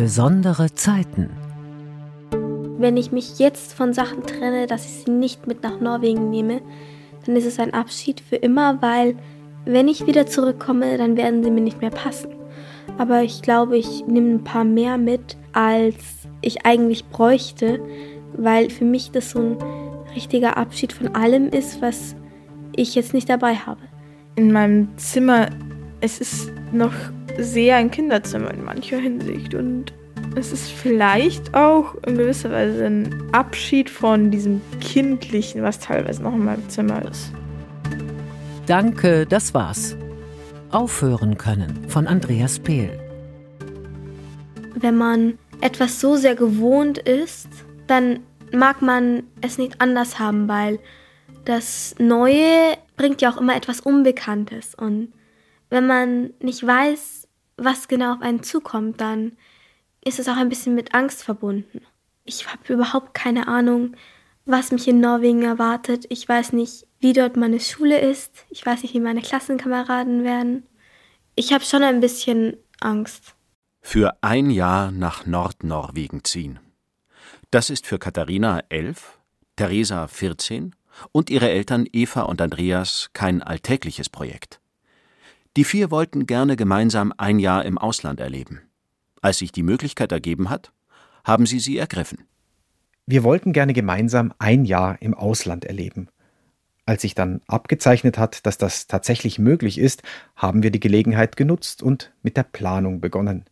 Besondere Zeiten. Wenn ich mich jetzt von Sachen trenne, dass ich sie nicht mit nach Norwegen nehme, dann ist es ein Abschied für immer, weil wenn ich wieder zurückkomme, dann werden sie mir nicht mehr passen. Aber ich glaube, ich nehme ein paar mehr mit, als ich eigentlich bräuchte, weil für mich das so ein richtiger Abschied von allem ist, was ich jetzt nicht dabei habe. In meinem Zimmer, es ist noch sehr ein Kinderzimmer in mancher Hinsicht und es ist vielleicht auch in gewisser Weise ein Abschied von diesem Kindlichen, was teilweise noch in meinem Zimmer ist. Danke, das war's. Aufhören können von Andreas Pehl. Wenn man etwas so sehr gewohnt ist, dann mag man es nicht anders haben, weil das Neue bringt ja auch immer etwas Unbekanntes. Und wenn man nicht weiß, was genau auf einen zukommt, dann ist es auch ein bisschen mit Angst verbunden. Ich habe überhaupt keine Ahnung, was mich in Norwegen erwartet. Ich weiß nicht, wie dort meine Schule ist. Ich weiß nicht, wie meine Klassenkameraden werden. Ich habe schon ein bisschen Angst. Für ein Jahr nach Nordnorwegen ziehen. Das ist für Katharina elf, Theresa 14 und ihre Eltern Eva und Andreas kein alltägliches Projekt. Die vier wollten gerne gemeinsam ein Jahr im Ausland erleben. Als sich die Möglichkeit ergeben hat, haben sie sie ergriffen. Wir wollten gerne gemeinsam ein Jahr im Ausland erleben. Als sich dann abgezeichnet hat, dass das tatsächlich möglich ist, haben wir die Gelegenheit genutzt und mit der Planung begonnen.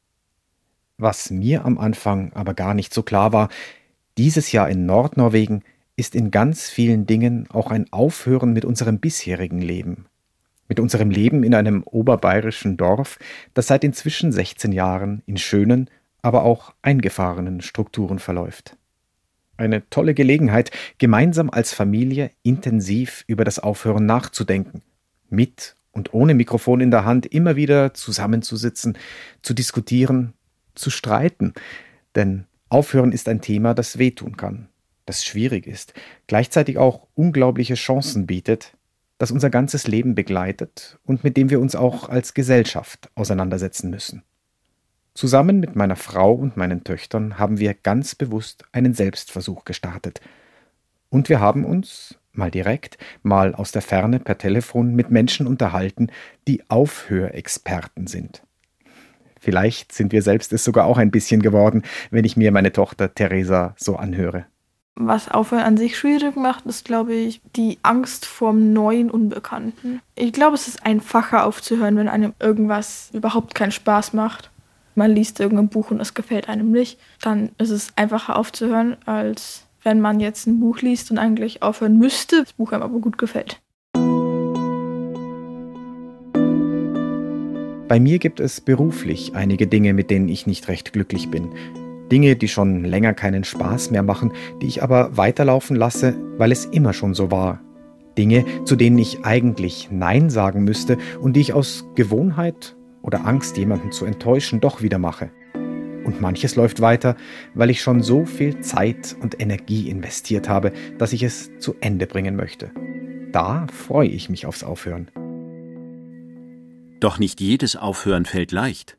Was mir am Anfang aber gar nicht so klar war, dieses Jahr in Nordnorwegen ist in ganz vielen Dingen auch ein Aufhören mit unserem bisherigen Leben mit unserem Leben in einem oberbayerischen Dorf, das seit inzwischen 16 Jahren in schönen, aber auch eingefahrenen Strukturen verläuft. Eine tolle Gelegenheit, gemeinsam als Familie intensiv über das Aufhören nachzudenken, mit und ohne Mikrofon in der Hand immer wieder zusammenzusitzen, zu diskutieren, zu streiten, denn Aufhören ist ein Thema, das wehtun kann, das schwierig ist, gleichzeitig auch unglaubliche Chancen bietet, das unser ganzes Leben begleitet und mit dem wir uns auch als Gesellschaft auseinandersetzen müssen. Zusammen mit meiner Frau und meinen Töchtern haben wir ganz bewusst einen Selbstversuch gestartet. Und wir haben uns, mal direkt, mal aus der Ferne per Telefon mit Menschen unterhalten, die Aufhörexperten sind. Vielleicht sind wir selbst es sogar auch ein bisschen geworden, wenn ich mir meine Tochter Theresa so anhöre. Was Aufhören an sich schwierig macht, ist, glaube ich, die Angst vorm neuen Unbekannten. Ich glaube, es ist einfacher aufzuhören, wenn einem irgendwas überhaupt keinen Spaß macht. Man liest irgendein Buch und es gefällt einem nicht. Dann ist es einfacher aufzuhören, als wenn man jetzt ein Buch liest und eigentlich aufhören müsste, das Buch einem aber gut gefällt. Bei mir gibt es beruflich einige Dinge, mit denen ich nicht recht glücklich bin. Dinge, die schon länger keinen Spaß mehr machen, die ich aber weiterlaufen lasse, weil es immer schon so war. Dinge, zu denen ich eigentlich Nein sagen müsste und die ich aus Gewohnheit oder Angst, jemanden zu enttäuschen, doch wieder mache. Und manches läuft weiter, weil ich schon so viel Zeit und Energie investiert habe, dass ich es zu Ende bringen möchte. Da freue ich mich aufs Aufhören. Doch nicht jedes Aufhören fällt leicht.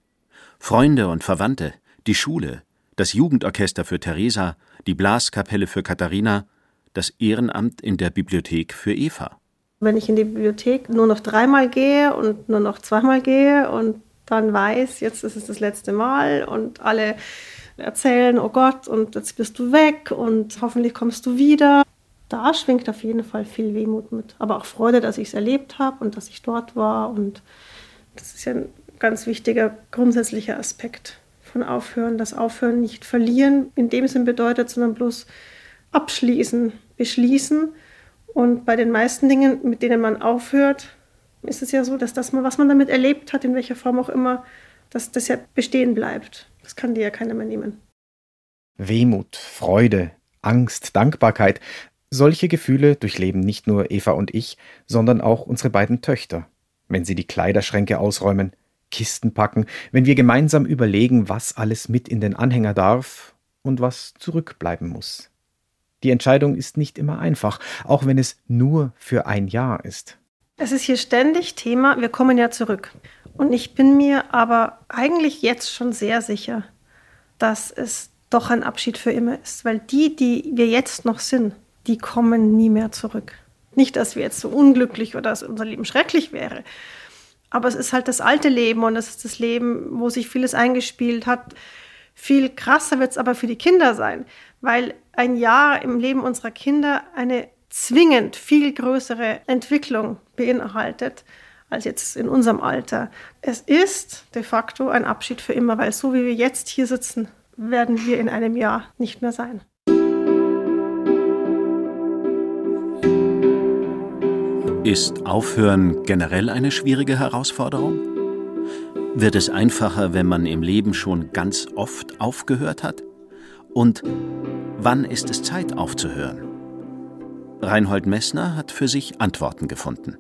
Freunde und Verwandte, die Schule, das Jugendorchester für Theresa, die Blaskapelle für Katharina, das Ehrenamt in der Bibliothek für Eva. Wenn ich in die Bibliothek nur noch dreimal gehe und nur noch zweimal gehe und dann weiß, jetzt ist es das letzte Mal und alle erzählen, oh Gott, und jetzt bist du weg und hoffentlich kommst du wieder. Da schwingt auf jeden Fall viel Wehmut mit, aber auch Freude, dass ich es erlebt habe und dass ich dort war. Und das ist ja ein ganz wichtiger grundsätzlicher Aspekt von Aufhören. Das Aufhören nicht verlieren in dem Sinn bedeutet, sondern bloß abschließen, beschließen. Und bei den meisten Dingen, mit denen man aufhört, ist es ja so, dass das, was man damit erlebt hat, in welcher Form auch immer, dass das ja bestehen bleibt. Das kann dir ja keiner mehr nehmen. Wehmut, Freude, Angst, Dankbarkeit, solche Gefühle durchleben nicht nur Eva und ich, sondern auch unsere beiden Töchter, wenn sie die Kleiderschränke ausräumen, Kisten packen, wenn wir gemeinsam überlegen, was alles mit in den Anhänger darf und was zurückbleiben muss. Die Entscheidung ist nicht immer einfach, auch wenn es nur für ein Jahr ist. Es ist hier ständig Thema, wir kommen ja zurück. Und ich bin mir aber eigentlich jetzt schon sehr sicher, dass es doch ein Abschied für immer ist. Weil die, die wir jetzt noch sind, die kommen nie mehr zurück. Nicht, dass wir jetzt so unglücklich oder dass unser Leben schrecklich wäre. Aber es ist halt das alte Leben und es ist das Leben, wo sich vieles eingespielt hat. Viel krasser wird es aber für die Kinder sein, weil ein Jahr im Leben unserer Kinder eine zwingend viel größere Entwicklung beinhaltet als jetzt in unserem Alter. Es ist de facto ein Abschied für immer, weil so wie wir jetzt hier sitzen, werden wir in einem Jahr nicht mehr sein. Ist Aufhören generell eine schwierige Herausforderung? Wird es einfacher, wenn man im Leben schon ganz oft aufgehört hat? Und wann ist es Zeit aufzuhören? Reinhold Messner hat für sich Antworten gefunden.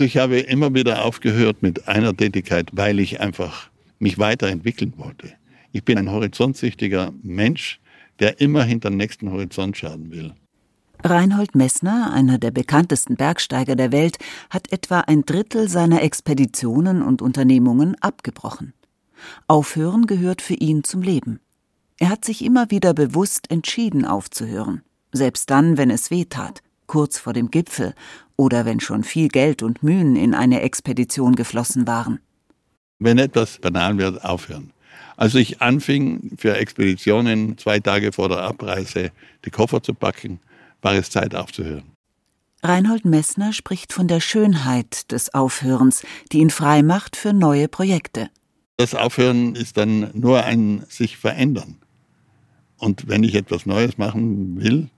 Ich habe immer wieder aufgehört mit einer Tätigkeit, weil ich einfach mich weiterentwickeln wollte. Ich bin ein horizontsüchtiger Mensch, der immer hinter den nächsten Horizont schauen will. Reinhold Messner, einer der bekanntesten Bergsteiger der Welt, hat etwa ein Drittel seiner Expeditionen und Unternehmungen abgebrochen. Aufhören gehört für ihn zum Leben. Er hat sich immer wieder bewusst entschieden aufzuhören, selbst dann, wenn es weh tat, kurz vor dem Gipfel oder wenn schon viel Geld und Mühen in eine Expedition geflossen waren. Wenn etwas banal wird, aufhören. Als ich anfing, für Expeditionen zwei Tage vor der Abreise die Koffer zu packen, war es Zeit aufzuhören. Reinhold Messner spricht von der Schönheit des Aufhörens, die ihn frei macht für neue Projekte. Das Aufhören ist dann nur ein sich verändern. Und wenn ich etwas Neues machen will,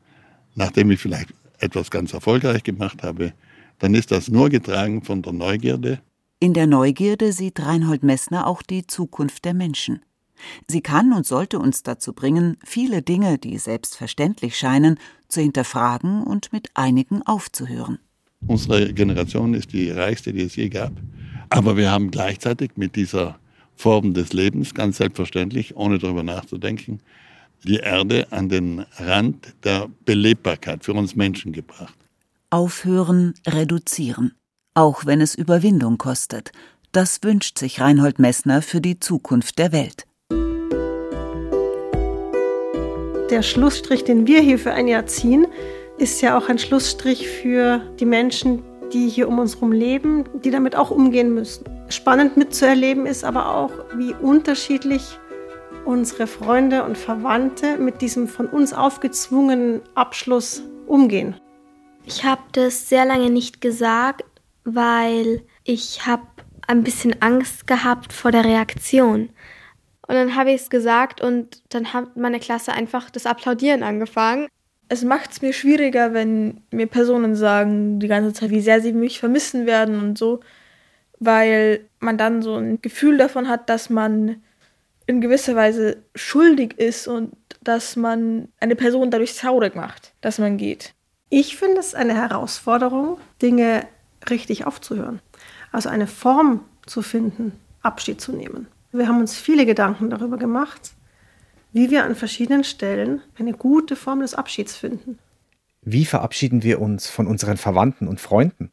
nachdem ich vielleicht etwas ganz erfolgreich gemacht habe, dann ist das nur getragen von der Neugierde. In der Neugierde sieht Reinhold Messner auch die Zukunft der Menschen. Sie kann und sollte uns dazu bringen, viele Dinge, die selbstverständlich scheinen, zu hinterfragen und mit einigen aufzuhören. Unsere Generation ist die reichste, die es je gab. Aber wir haben gleichzeitig mit dieser Form des Lebens, ganz selbstverständlich, ohne darüber nachzudenken, die Erde an den Rand der Belebbarkeit für uns Menschen gebracht. Aufhören, reduzieren. Auch wenn es Überwindung kostet. Das wünscht sich Reinhold Messner für die Zukunft der Welt. Der Schlussstrich, den wir hier für ein Jahr ziehen, ist ja auch ein Schlussstrich für die Menschen, die hier um uns herum leben, die damit auch umgehen müssen. Spannend mitzuerleben ist aber auch, wie unterschiedlich unsere Freunde und Verwandte mit diesem von uns aufgezwungenen Abschluss umgehen. Ich habe das sehr lange nicht gesagt, weil ich habe ein bisschen Angst gehabt vor der Reaktion. Und dann habe ich es gesagt und dann hat meine Klasse einfach das Applaudieren angefangen. Es macht es mir schwieriger, wenn mir Personen sagen die ganze Zeit, wie sehr sie mich vermissen werden und so, weil man dann so ein Gefühl davon hat, dass man in gewisser Weise schuldig ist und dass man eine Person dadurch traurig macht, dass man geht. Ich finde es eine Herausforderung, Dinge richtig aufzuhören. Also eine Form zu finden, Abschied zu nehmen. Wir haben uns viele Gedanken darüber gemacht, wie wir an verschiedenen Stellen eine gute Form des Abschieds finden. Wie verabschieden wir uns von unseren Verwandten und Freunden?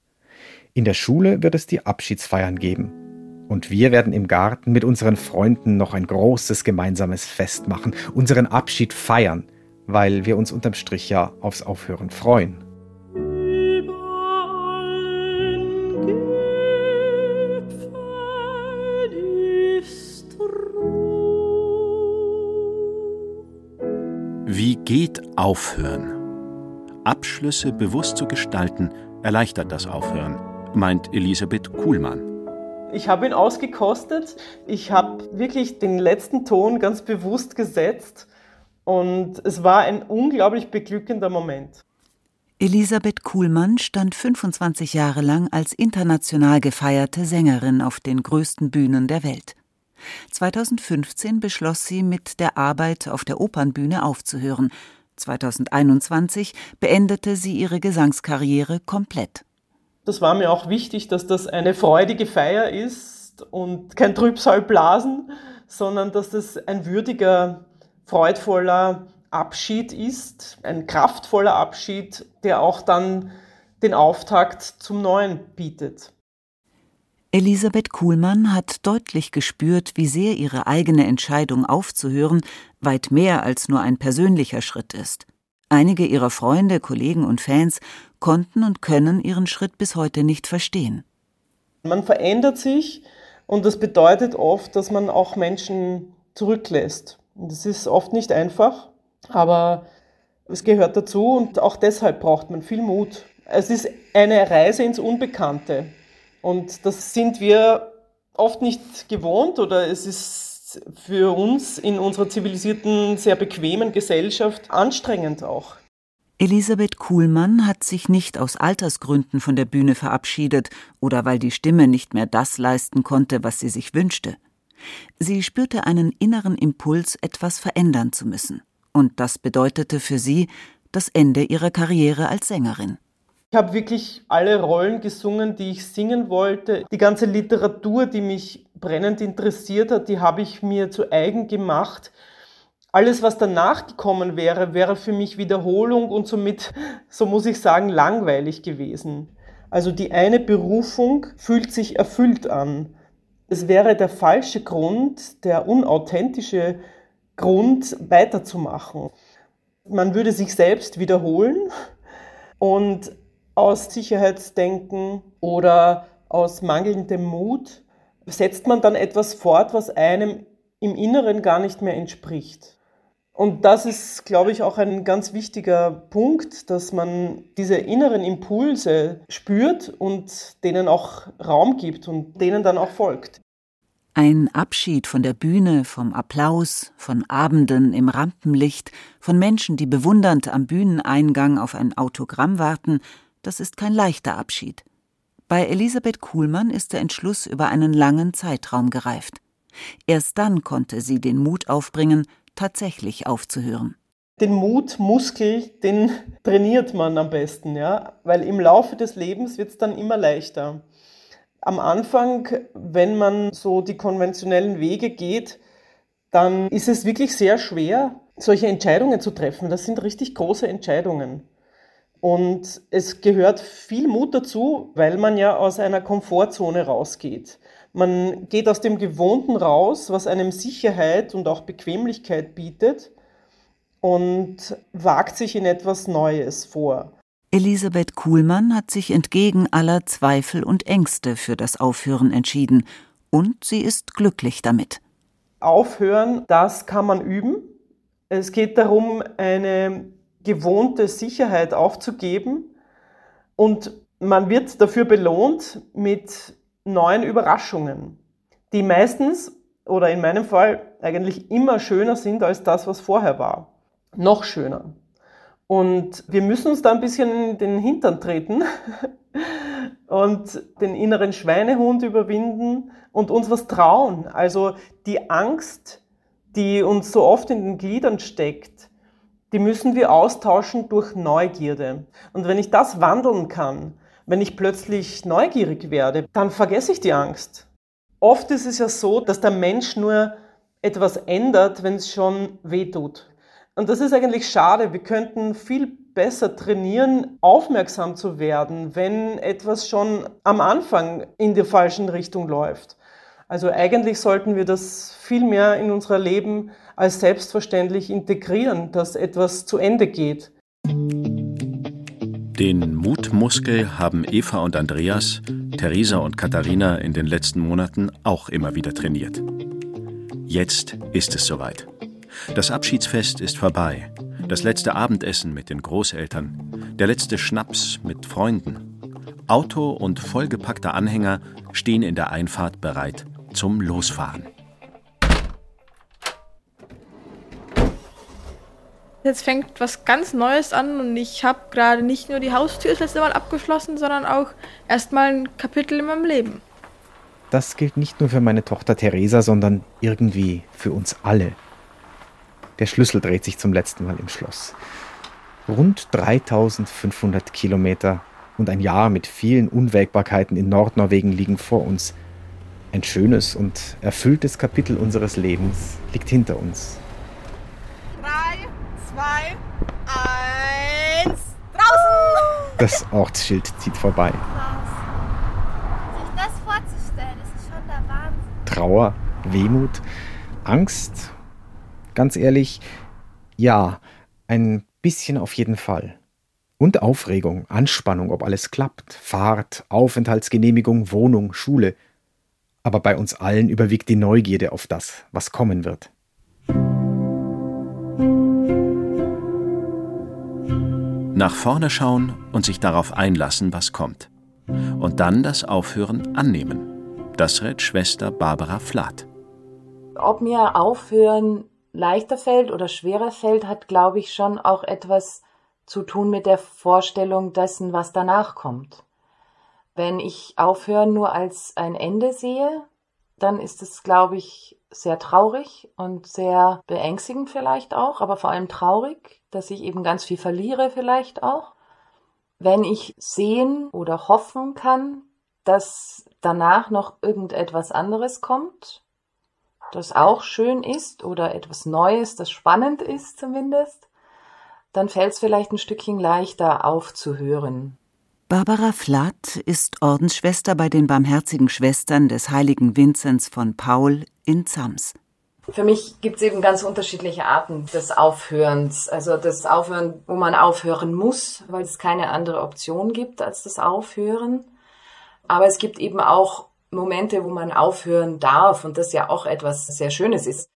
In der Schule wird es die Abschiedsfeiern geben. Und wir werden im Garten mit unseren Freunden noch ein großes gemeinsames Fest machen, unseren Abschied feiern, weil wir uns unterm Strich ja aufs Aufhören freuen. Geht Aufhören? Abschlüsse bewusst zu gestalten, erleichtert das Aufhören, meint Elisabeth Kuhlmann. Ich habe ihn ausgekostet. Ich habe wirklich den letzten Ton ganz bewusst gesetzt und es war ein unglaublich beglückender Moment. Elisabeth Kuhlmann stand 25 Jahre lang als international gefeierte Sängerin auf den größten Bühnen der Welt. 2015 beschloss sie, mit der Arbeit auf der Opernbühne aufzuhören. 2021 beendete sie ihre Gesangskarriere komplett. Das war mir auch wichtig, dass das eine freudige Feier ist und kein Trübsalblasen, sondern dass das ein würdiger, freudvoller Abschied ist, ein kraftvoller Abschied, der auch dann den Auftakt zum Neuen bietet. Elisabeth Kuhlmann hat deutlich gespürt, wie sehr ihre eigene Entscheidung aufzuhören weit mehr als nur ein persönlicher Schritt ist. Einige ihrer Freunde, Kollegen und Fans konnten und können ihren Schritt bis heute nicht verstehen. Man verändert sich und das bedeutet oft, dass man auch Menschen zurücklässt. Das ist oft nicht einfach, aber es gehört dazu und auch deshalb braucht man viel Mut. Es ist eine Reise ins Unbekannte und das sind wir oft nicht gewohnt oder es ist für uns in unserer zivilisierten, sehr bequemen Gesellschaft anstrengend auch. Elisabeth Kuhlmann hat sich nicht aus Altersgründen von der Bühne verabschiedet oder weil die Stimme nicht mehr das leisten konnte, was sie sich wünschte. Sie spürte einen inneren Impuls, etwas verändern zu müssen. Und das bedeutete für sie das Ende ihrer Karriere als Sängerin. Ich habe wirklich alle Rollen gesungen, die ich singen wollte. Die ganze Literatur, die mich brennend interessiert hat, die habe ich mir zu eigen gemacht. Alles, was danach gekommen wäre, wäre für mich Wiederholung und somit, so muss ich sagen, langweilig gewesen. Also die eine Berufung fühlt sich erfüllt an. Es wäre der falsche Grund, der unauthentische Grund, weiterzumachen. Man würde sich selbst wiederholen und aus Sicherheitsdenken oder aus mangelndem Mut setzt man dann etwas fort, was einem im Inneren gar nicht mehr entspricht. Und das ist, glaube ich, auch ein ganz wichtiger Punkt, dass man diese inneren Impulse spürt und denen auch Raum gibt und denen dann auch folgt. Ein Abschied von der Bühne, vom Applaus, von Abenden im Rampenlicht, von Menschen, die bewundernd am Bühneneingang auf ein Autogramm warten, das ist kein leichter Abschied. Bei Elisabeth Kuhlmann ist der Entschluss über einen langen Zeitraum gereift. Erst dann konnte sie den Mut aufbringen, tatsächlich aufzuhören. Den Mutmuskel, den trainiert man am besten, ja, weil im Laufe des Lebens wird es dann immer leichter. Am Anfang, wenn man so die konventionellen Wege geht, dann ist es wirklich sehr schwer, solche Entscheidungen zu treffen. Das sind richtig große Entscheidungen. Und es gehört viel Mut dazu, weil man ja aus einer Komfortzone rausgeht. Man geht aus dem Gewohnten raus, was einem Sicherheit und auch Bequemlichkeit bietet und wagt sich in etwas Neues vor. Elisabeth Kuhlmann hat sich entgegen aller Zweifel und Ängste für das Aufhören entschieden und sie ist glücklich damit. Aufhören, das kann man üben. Es geht darum, eine gewohnte Sicherheit aufzugeben und man wird dafür belohnt mit neuen Überraschungen, die meistens oder in meinem Fall eigentlich immer schöner sind als das, was vorher war. Noch schöner. Und wir müssen uns da ein bisschen in den Hintern treten und den inneren Schweinehund überwinden und uns was trauen. Also die Angst, die uns so oft in den Gliedern steckt, die müssen wir austauschen durch Neugierde. Und wenn ich das wandeln kann, wenn ich plötzlich neugierig werde, dann vergesse ich die Angst. Oft ist es ja so, dass der Mensch nur etwas ändert, wenn es schon weh tut. Und das ist eigentlich schade. Wir könnten viel besser trainieren, aufmerksam zu werden, wenn etwas schon am Anfang in die falschen Richtung läuft. Also eigentlich sollten wir das viel mehr in unser Leben als selbstverständlich integrieren, dass etwas zu Ende geht. Den Mutmuskel haben Eva und Andreas, Theresa und Katharina in den letzten Monaten auch immer wieder trainiert. Jetzt ist es soweit. Das Abschiedsfest ist vorbei. Das letzte Abendessen mit den Großeltern. Der letzte Schnaps mit Freunden. Auto und vollgepackter Anhänger stehen in der Einfahrt bereit zum Losfahren. Jetzt fängt was ganz Neues an und ich habe gerade nicht nur die Haustür das letzte Mal abgeschlossen, sondern auch erstmal ein Kapitel in meinem Leben. Das gilt nicht nur für meine Tochter Theresa, sondern irgendwie für uns alle. Der Schlüssel dreht sich zum letzten Mal im Schloss. Rund 3500 Kilometer und ein Jahr mit vielen Unwägbarkeiten in Nordnorwegen liegen vor uns. Ein schönes und erfülltes Kapitel unseres Lebens liegt hinter uns. Das Ortsschild zieht vorbei. Sich das vorzustellen. Trauer, Wehmut, Angst? Ganz ehrlich, ja, ein bisschen auf jeden Fall. Und Aufregung, Anspannung, ob alles klappt, Fahrt, Aufenthaltsgenehmigung, Wohnung, Schule. Aber bei uns allen überwiegt die Neugierde auf das, was kommen wird. Nach vorne schauen und sich darauf einlassen, was kommt. Und dann das Aufhören annehmen. Das rät Schwester Barbara Flath. Ob mir Aufhören leichter fällt oder schwerer fällt, hat, glaube ich, schon auch etwas zu tun mit der Vorstellung dessen, was danach kommt. Wenn ich Aufhören nur als ein Ende sehe, dann ist es, glaube ich, sehr traurig und sehr beängstigend vielleicht auch, aber vor allem traurig, dass ich eben ganz viel verliere vielleicht auch. Wenn ich sehen oder hoffen kann, dass danach noch irgendetwas anderes kommt, das auch schön ist oder etwas Neues, das spannend ist zumindest, dann fällt es vielleicht ein Stückchen leichter aufzuhören. Barbara Flatt ist Ordensschwester bei den Barmherzigen Schwestern des heiligen Vinzenz von Paul in Zams. Für mich gibt es eben ganz unterschiedliche Arten des Aufhörens. Also das Aufhören, wo man aufhören muss, weil es keine andere Option gibt als das Aufhören. Aber es gibt eben auch Momente, wo man aufhören darf und das ja auch etwas sehr Schönes ist.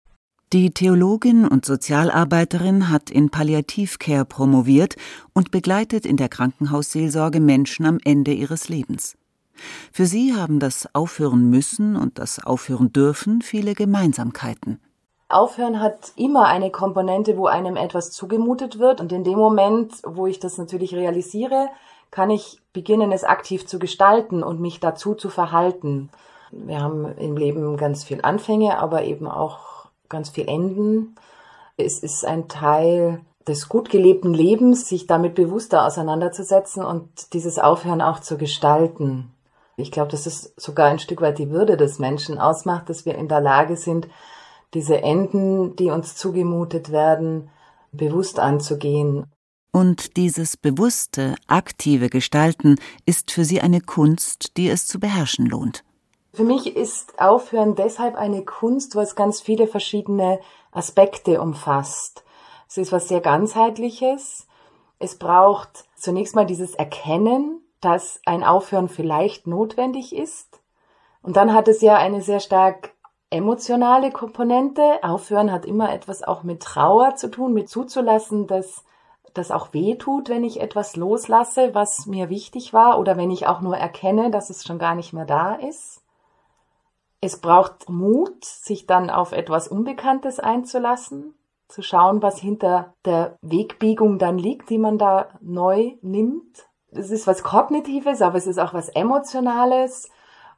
Die Theologin und Sozialarbeiterin hat in Palliativcare promoviert und begleitet in der Krankenhausseelsorge Menschen am Ende ihres Lebens. Für sie haben das Aufhören müssen und das Aufhören dürfen viele Gemeinsamkeiten. Aufhören hat immer eine Komponente, wo einem etwas zugemutet wird und in dem Moment, wo ich das natürlich realisiere, kann ich beginnen, es aktiv zu gestalten und mich dazu zu verhalten. Wir haben im Leben ganz viel Anfänge, aber eben auch ganz viel Enden. Es ist ein Teil des gut gelebten Lebens, sich damit bewusster auseinanderzusetzen und dieses Aufhören auch zu gestalten. Ich glaube, dass es sogar ein Stück weit die Würde des Menschen ausmacht, dass wir in der Lage sind, diese Enden, die uns zugemutet werden, bewusst anzugehen. Und dieses bewusste, aktive Gestalten ist für sie eine Kunst, die es zu beherrschen lohnt. Für mich ist Aufhören deshalb eine Kunst, weil es ganz viele verschiedene Aspekte umfasst. Es ist was sehr ganzheitliches. Es braucht zunächst mal dieses Erkennen, dass ein Aufhören vielleicht notwendig ist. Und dann hat es ja eine sehr stark emotionale Komponente. Aufhören hat immer etwas auch mit Trauer zu tun, mit zuzulassen, dass das auch weh tut, wenn ich etwas loslasse, was mir wichtig war oder wenn ich auch nur erkenne, dass es schon gar nicht mehr da ist. Es braucht Mut, sich dann auf etwas Unbekanntes einzulassen, zu schauen, was hinter der Wegbiegung dann liegt, die man da neu nimmt. Es ist was Kognitives, aber es ist auch was Emotionales.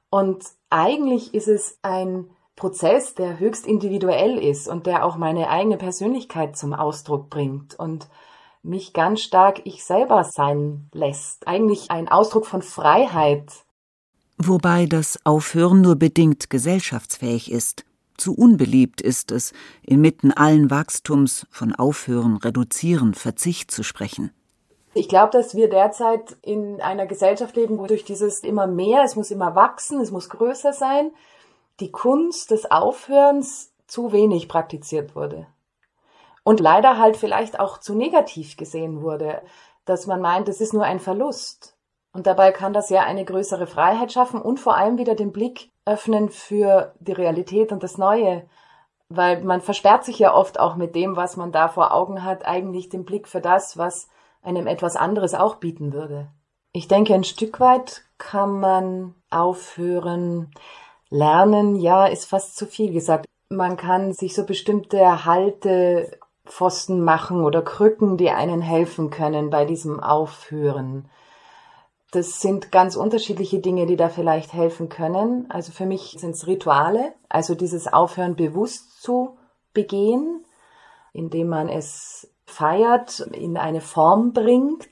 Und eigentlich ist es ein Prozess, der höchst individuell ist und der auch meine eigene Persönlichkeit zum Ausdruck bringt. Und mich ganz stark ich selber sein lässt. Eigentlich ein Ausdruck von Freiheit. Wobei das Aufhören nur bedingt gesellschaftsfähig ist. Zu unbeliebt ist es, inmitten allen Wachstums von Aufhören, Reduzieren, Verzicht zu sprechen. Ich glaube, dass wir derzeit in einer Gesellschaft leben, wo durch dieses immer mehr, es muss immer wachsen, es muss größer sein, die Kunst des Aufhörens zu wenig praktiziert wurde und leider halt vielleicht auch zu negativ gesehen wurde, dass man meint, es ist nur ein Verlust. Und dabei kann das ja eine größere Freiheit schaffen und vor allem wieder den Blick öffnen für die Realität und das Neue. Weil man versperrt sich ja oft auch mit dem, was man da vor Augen hat, eigentlich den Blick für das, was einem etwas anderes auch bieten würde. Ich denke, ein Stück weit kann man aufhören. Lernen, ja, ist fast zu viel gesagt. Man kann sich so bestimmte Halte Pfosten machen oder Krücken, die einen helfen können bei diesem Aufhören. Das sind ganz unterschiedliche Dinge, die da vielleicht helfen können. Also für mich sind es Rituale, also dieses Aufhören bewusst zu begehen, indem man es feiert, in eine Form bringt,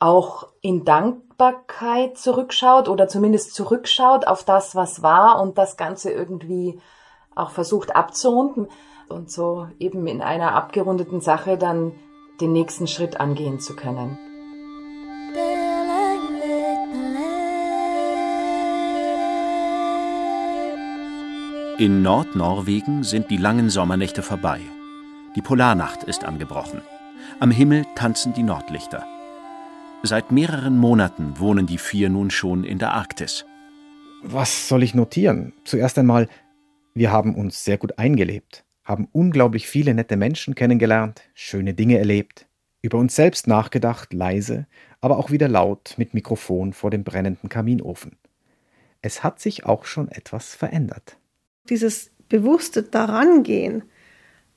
auch in Dankbarkeit zurückschaut oder zumindest zurückschaut auf das, was war und das Ganze irgendwie auch versucht abzurunden und so eben in einer abgerundeten Sache dann den nächsten Schritt angehen zu können. In Nordnorwegen sind die langen Sommernächte vorbei. Die Polarnacht ist angebrochen. Am Himmel tanzen die Nordlichter. Seit mehreren Monaten wohnen die vier nun schon in der Arktis. Was soll ich notieren? Zuerst einmal, wir haben uns sehr gut eingelebt, haben unglaublich viele nette Menschen kennengelernt, schöne Dinge erlebt, über uns selbst nachgedacht, leise, aber auch wieder laut mit Mikrofon vor dem brennenden Kaminofen. Es hat sich auch schon etwas verändert. Dieses bewusste Darangehen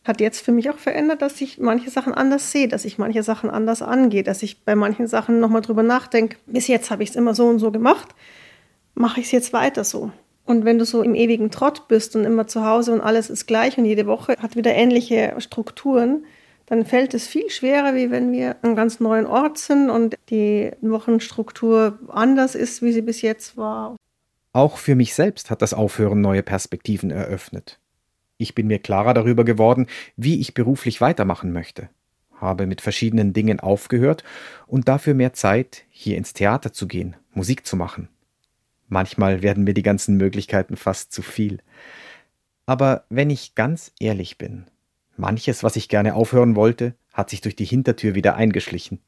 hat jetzt für mich auch verändert, dass ich manche Sachen anders sehe, dass ich manche Sachen anders angehe, dass ich bei manchen Sachen nochmal drüber nachdenke. Bis jetzt habe ich es immer so und so gemacht, mache ich es jetzt weiter so. Und wenn du so im ewigen Trott bist und immer zu Hause und alles ist gleich und jede Woche hat wieder ähnliche Strukturen, dann fällt es viel schwerer, wie wenn wir an ganz neuen Ort sind und die Wochenstruktur anders ist, wie sie bis jetzt war. Auch für mich selbst hat das Aufhören neue Perspektiven eröffnet. Ich bin mir klarer darüber geworden, wie ich beruflich weitermachen möchte, habe mit verschiedenen Dingen aufgehört und dafür mehr Zeit, hier ins Theater zu gehen, Musik zu machen. Manchmal werden mir die ganzen Möglichkeiten fast zu viel. Aber wenn ich ganz ehrlich bin, manches, was ich gerne aufhören wollte, hat sich durch die Hintertür wieder eingeschlichen.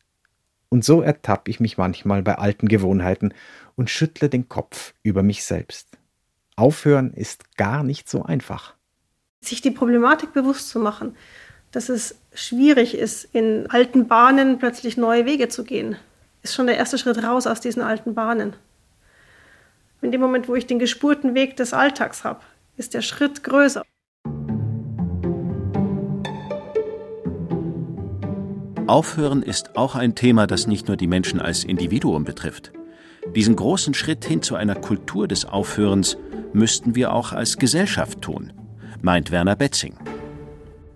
Und so ertappe ich mich manchmal bei alten Gewohnheiten und schüttle den Kopf über mich selbst. Aufhören ist gar nicht so einfach. Sich die Problematik bewusst zu machen, dass es schwierig ist, in alten Bahnen plötzlich neue Wege zu gehen, ist schon der erste Schritt raus aus diesen alten Bahnen. In dem Moment, wo ich den gespurten Weg des Alltags habe, ist der Schritt größer. Aufhören ist auch ein Thema, das nicht nur die Menschen als Individuum betrifft. Diesen großen Schritt hin zu einer Kultur des Aufhörens müssten wir auch als Gesellschaft tun, meint Werner Betzing.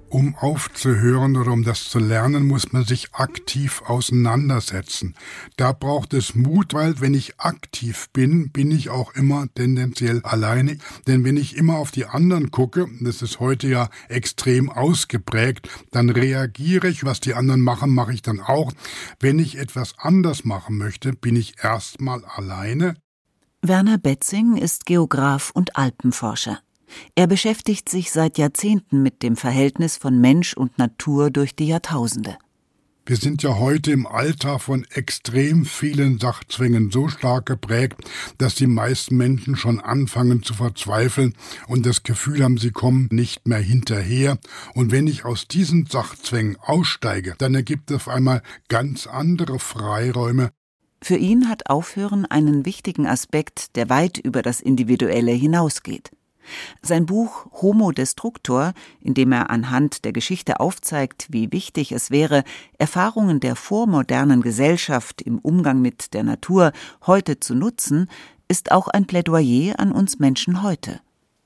Um aufzuhören oder um das zu lernen, muss man sich aktiv auseinandersetzen. Da braucht es Mut, weil wenn ich aktiv bin, bin ich auch immer tendenziell alleine. Denn wenn ich immer auf die anderen gucke, das ist heute ja extrem ausgeprägt, dann reagiere ich, was die anderen machen, mache ich dann auch. Wenn ich etwas anders machen möchte, bin ich erstmal alleine. Werner Betzing ist Geograf und Alpenforscher. Er beschäftigt sich seit Jahrzehnten mit dem Verhältnis von Mensch und Natur durch die Jahrtausende. Wir sind ja heute im Alter von extrem vielen Sachzwängen so stark geprägt, dass die meisten Menschen schon anfangen zu verzweifeln und das Gefühl haben, sie kommen nicht mehr hinterher. Und wenn ich aus diesen Sachzwängen aussteige, dann ergibt es auf einmal ganz andere Freiräume. Für ihn hat Aufhören einen wichtigen Aspekt, der weit über das Individuelle hinausgeht. Sein Buch Homo Destructor, in dem er anhand der Geschichte aufzeigt, wie wichtig es wäre, Erfahrungen der vormodernen Gesellschaft im Umgang mit der Natur heute zu nutzen, ist auch ein Plädoyer an uns Menschen heute.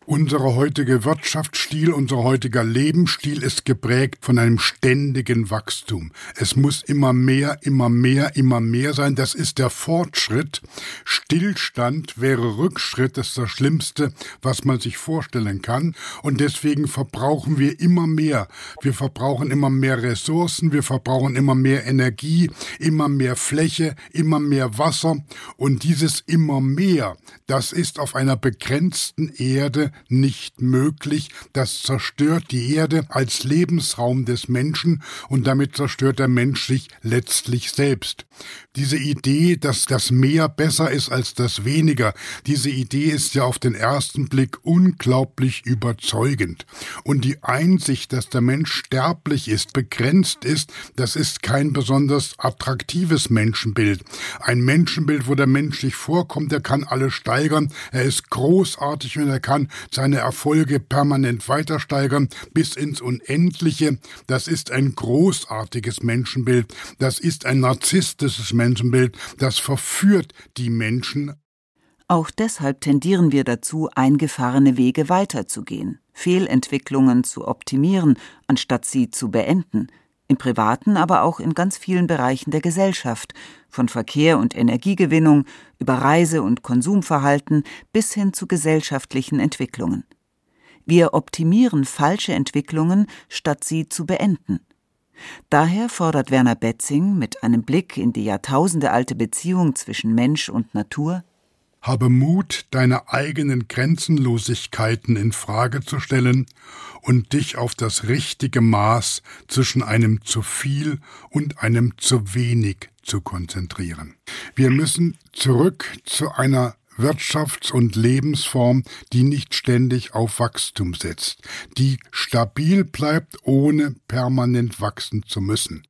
Unser heutiger Wirtschaftsstil, unser heutiger Lebensstil ist geprägt von einem ständigen Wachstum. Es muss immer mehr, immer mehr, immer mehr sein. Das ist der Fortschritt. Stillstand wäre Rückschritt. Das ist das Schlimmste, was man sich vorstellen kann. Und deswegen verbrauchen wir immer mehr. Wir verbrauchen immer mehr Ressourcen. Wir verbrauchen immer mehr Energie, immer mehr Fläche, immer mehr Wasser. Und dieses immer mehr, das ist auf einer begrenzten Erde nicht möglich. Das zerstört die Erde als Lebensraum des Menschen und damit zerstört der Mensch sich letztlich selbst. Diese Idee, dass das Mehr besser ist als das Weniger, diese Idee ist ja auf den ersten Blick unglaublich überzeugend. Und die Einsicht, dass der Mensch sterblich ist, begrenzt ist, das ist kein besonders attraktives Menschenbild. Ein Menschenbild, wo der Mensch sich vorkommt, der kann alles steigern, er ist großartig und er kann seine Erfolge permanent weiter steigern bis ins Unendliche. Das ist ein großartiges Menschenbild, das ist ein narzisstisches Menschenbild. Menschenbild, das verführt die Menschen. Auch deshalb tendieren wir dazu, eingefahrene Wege weiterzugehen, Fehlentwicklungen zu optimieren, anstatt sie zu beenden, im privaten, aber auch in ganz vielen Bereichen der Gesellschaft, von Verkehr und Energiegewinnung über Reise- und Konsumverhalten bis hin zu gesellschaftlichen Entwicklungen. Wir optimieren falsche Entwicklungen, statt sie zu beenden. Daher fordert Werner Betzing mit einem Blick in die jahrtausendealte Beziehung zwischen Mensch und Natur Habe Mut, deine eigenen Grenzenlosigkeiten in Frage zu stellen und dich auf das richtige Maß zwischen einem zu viel und einem zu wenig zu konzentrieren. Wir müssen zurück zu einer Wirtschafts- und Lebensform, die nicht ständig auf Wachstum setzt, die stabil bleibt, ohne permanent wachsen zu müssen.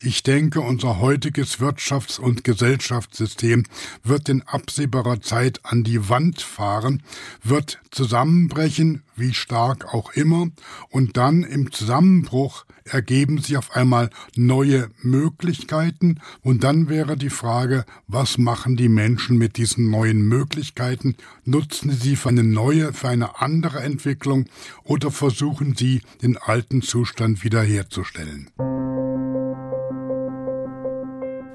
Ich denke, unser heutiges Wirtschafts- und Gesellschaftssystem wird in absehbarer Zeit an die Wand fahren, wird zusammenbrechen, wie stark auch immer, und dann im Zusammenbruch ergeben sich auf einmal neue Möglichkeiten, und dann wäre die Frage, was machen die Menschen mit diesen neuen Möglichkeiten? Nutzen sie für eine neue, für eine andere Entwicklung oder versuchen sie, den alten Zustand wiederherzustellen?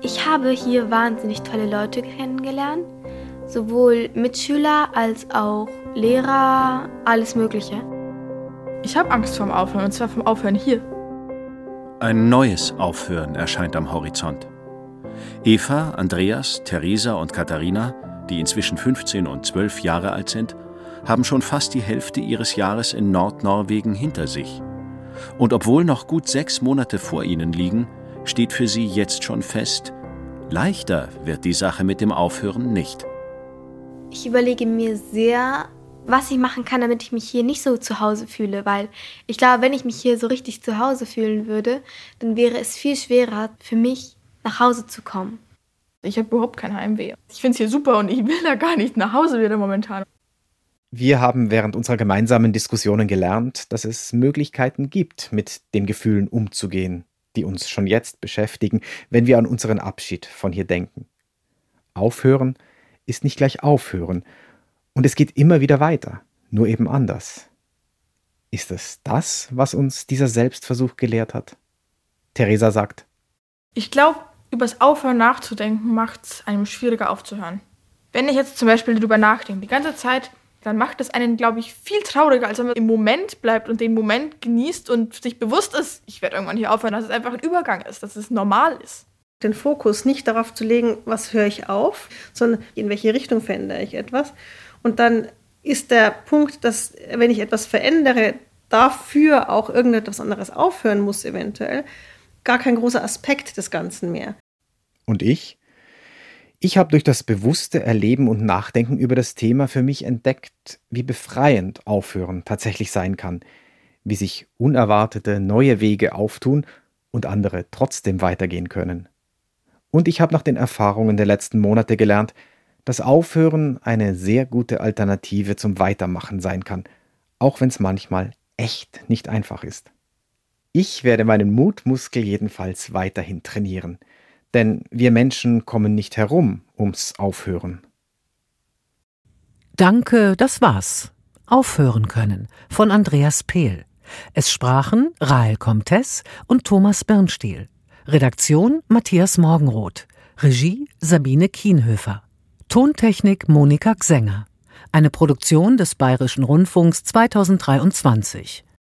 Ich habe hier wahnsinnig tolle Leute kennengelernt, sowohl Mitschüler als auch Lehrer, alles Mögliche. Ich habe Angst vorm Aufhören, und zwar vom Aufhören hier. Ein neues Aufhören erscheint am Horizont. Eva, Andreas, Theresa und Katharina, die inzwischen 15 und 12 Jahre alt sind, haben schon fast die Hälfte ihres Jahres in Nordnorwegen hinter sich. Und obwohl noch gut sechs Monate vor ihnen liegen, steht für sie jetzt schon fest, leichter wird die Sache mit dem Aufhören nicht. Ich überlege mir sehr, was ich machen kann, damit ich mich hier nicht so zu Hause fühle, weil ich glaube, wenn ich mich hier so richtig zu Hause fühlen würde, dann wäre es viel schwerer für mich, nach Hause zu kommen. Ich habe überhaupt kein Heimweh. Ich finde es hier super und ich will da gar nicht nach Hause wieder momentan. Wir haben während unserer gemeinsamen Diskussionen gelernt, dass es Möglichkeiten gibt, mit den Gefühlen umzugehen, die uns schon jetzt beschäftigen, wenn wir an unseren Abschied von hier denken. Aufhören ist nicht gleich aufhören, und es geht immer wieder weiter, nur eben anders. Ist es das, was uns dieser Selbstversuch gelehrt hat? Theresa sagt, Ich glaube, übers Aufhören nachzudenken macht es einem schwieriger aufzuhören. Wenn ich jetzt zum Beispiel darüber nachdenke, die ganze Zeit, dann macht es einen, glaube ich, viel trauriger, als wenn man im Moment bleibt und den Moment genießt und sich bewusst ist, ich werde irgendwann hier aufhören, dass es einfach ein Übergang ist, dass es normal ist. Den Fokus nicht darauf zu legen, was höre ich auf, sondern in welche Richtung verändere ich etwas. Und dann ist der Punkt, dass wenn ich etwas verändere, dafür auch irgendetwas anderes aufhören muss, eventuell, gar kein großer Aspekt des Ganzen mehr. Und ich? Ich habe durch das bewusste Erleben und Nachdenken über das Thema für mich entdeckt, wie befreiend Aufhören tatsächlich sein kann, wie sich unerwartete neue Wege auftun und andere trotzdem weitergehen können. Und ich habe nach den Erfahrungen der letzten Monate gelernt, dass Aufhören eine sehr gute Alternative zum Weitermachen sein kann, auch wenn es manchmal echt nicht einfach ist. Ich werde meinen Mutmuskel jedenfalls weiterhin trainieren, denn wir Menschen kommen nicht herum ums Aufhören. Danke, das war's. Aufhören können von Andreas Pehl. Es sprachen Rael Comtes und Thomas Birnstiel. Redaktion Matthias Morgenroth. Regie Sabine Kienhöfer. Tontechnik Monika Gsänger. Eine Produktion des Bayerischen Rundfunks 2023.